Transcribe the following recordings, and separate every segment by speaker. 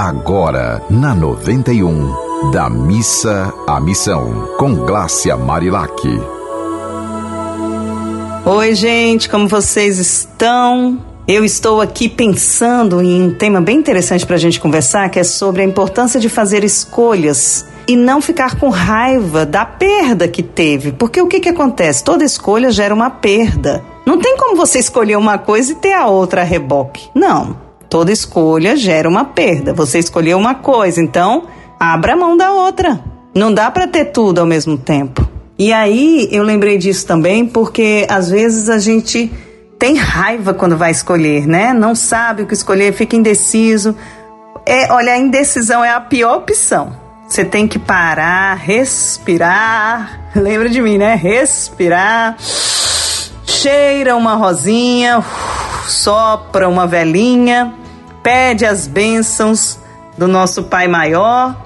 Speaker 1: Agora, na 91, da missa à missão, com Glácia Marilac.
Speaker 2: Oi, gente, como vocês estão? Eu estou aqui pensando em um tema bem interessante para a gente conversar, que é sobre a importância de fazer escolhas e não ficar com raiva da perda que teve. Porque o que, que acontece? Toda escolha gera uma perda. Não tem como você escolher uma coisa e ter a outra a reboque. Não. Toda escolha gera uma perda. Você escolheu uma coisa, então abra mão da outra. Não dá para ter tudo ao mesmo tempo. E aí eu lembrei disso também porque às vezes a gente tem raiva quando vai escolher, né? Não sabe o que escolher, fica indeciso. É, olha, a indecisão é a pior opção. Você tem que parar, respirar. Lembra de mim, né? Respirar. Cheira uma rosinha, sopra uma velinha, pede as bênçãos do nosso Pai Maior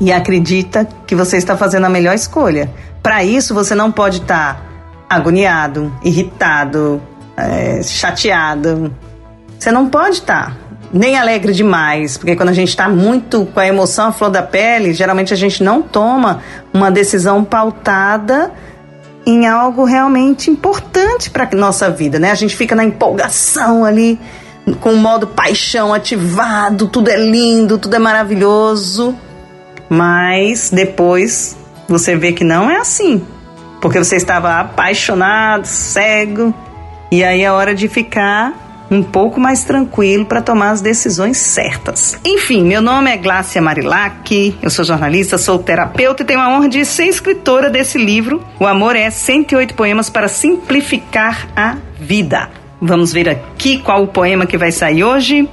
Speaker 2: e acredita que você está fazendo a melhor escolha. Para isso, você não pode estar tá agoniado, irritado, é, chateado. Você não pode estar. Tá nem alegre demais, porque quando a gente está muito com a emoção à flor da pele, geralmente a gente não toma uma decisão pautada em algo realmente importante para nossa vida, né? A gente fica na empolgação ali, com o modo paixão ativado, tudo é lindo, tudo é maravilhoso, mas depois você vê que não é assim, porque você estava apaixonado, cego, e aí é hora de ficar um pouco mais tranquilo para tomar as decisões certas. Enfim, meu nome é Glácia Marilac, eu sou jornalista, sou terapeuta e tenho a honra de ser escritora desse livro. O Amor é 108 poemas para simplificar a vida. Vamos ver aqui qual o poema que vai sair hoje.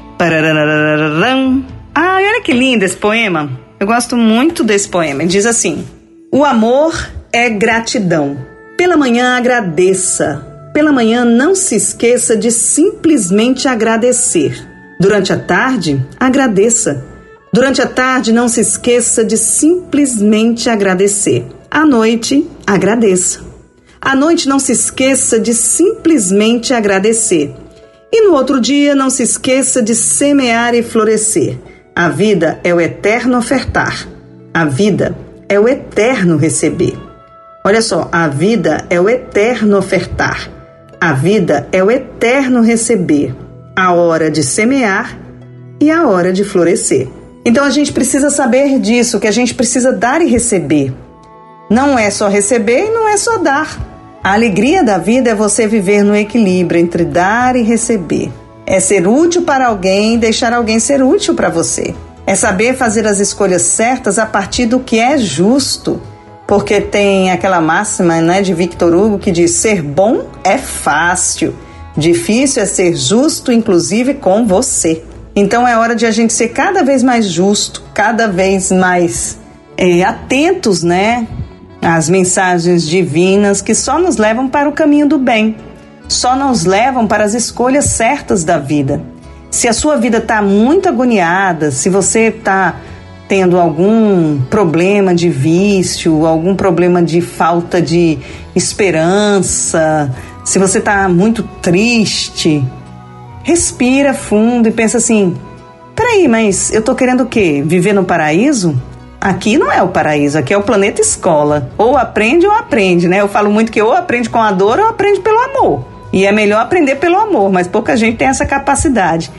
Speaker 2: Ah, olha que lindo esse poema. Eu gosto muito desse poema. Diz assim: O amor é gratidão. Pela manhã agradeça pela manhã, não se esqueça de simplesmente agradecer. Durante a tarde, agradeça. Durante a tarde, não se esqueça de simplesmente agradecer. À noite, agradeça. À noite, não se esqueça de simplesmente agradecer. E no outro dia, não se esqueça de semear e florescer. A vida é o eterno ofertar. A vida é o eterno receber. Olha só, a vida é o eterno ofertar. A vida é o eterno receber, a hora de semear e a hora de florescer. Então a gente precisa saber disso, que a gente precisa dar e receber. Não é só receber e não é só dar. A alegria da vida é você viver no equilíbrio entre dar e receber. É ser útil para alguém e deixar alguém ser útil para você. É saber fazer as escolhas certas a partir do que é justo porque tem aquela máxima né, de Victor Hugo que diz: ser bom é fácil, difícil é ser justo, inclusive com você. Então é hora de a gente ser cada vez mais justo, cada vez mais é, atentos, né, às mensagens divinas que só nos levam para o caminho do bem, só nos levam para as escolhas certas da vida. Se a sua vida está muito agoniada, se você está tendo algum problema de vício, algum problema de falta de esperança, se você está muito triste, respira fundo e pensa assim: peraí, mas eu tô querendo o quê? Viver no paraíso? Aqui não é o paraíso, aqui é o planeta escola. Ou aprende ou aprende, né? Eu falo muito que ou aprende com a dor ou aprende pelo amor. E é melhor aprender pelo amor, mas pouca gente tem essa capacidade.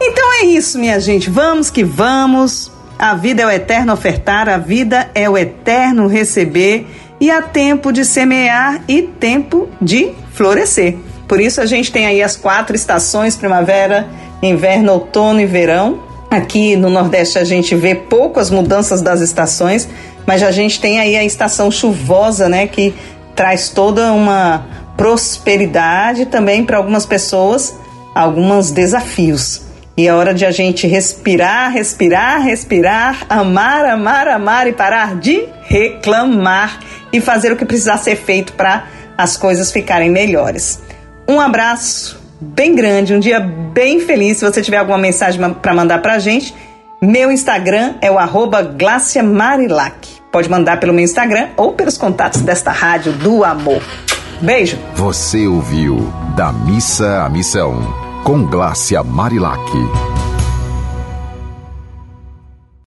Speaker 2: Então é isso, minha gente. Vamos que vamos. A vida é o eterno ofertar, a vida é o eterno receber e há tempo de semear e tempo de florescer. Por isso a gente tem aí as quatro estações: primavera, inverno, outono e verão. Aqui no Nordeste a gente vê poucas mudanças das estações, mas a gente tem aí a estação chuvosa, né, que traz toda uma prosperidade também para algumas pessoas, alguns desafios. E é hora de a gente respirar, respirar, respirar, amar, amar, amar e parar de reclamar e fazer o que precisar ser feito para as coisas ficarem melhores. Um abraço bem grande, um dia bem feliz. Se você tiver alguma mensagem para mandar para a gente, meu Instagram é o arroba. Pode mandar pelo meu Instagram ou pelos contatos desta rádio do amor. Beijo.
Speaker 1: Você ouviu Da Missa à Missão com Glácia Marilac.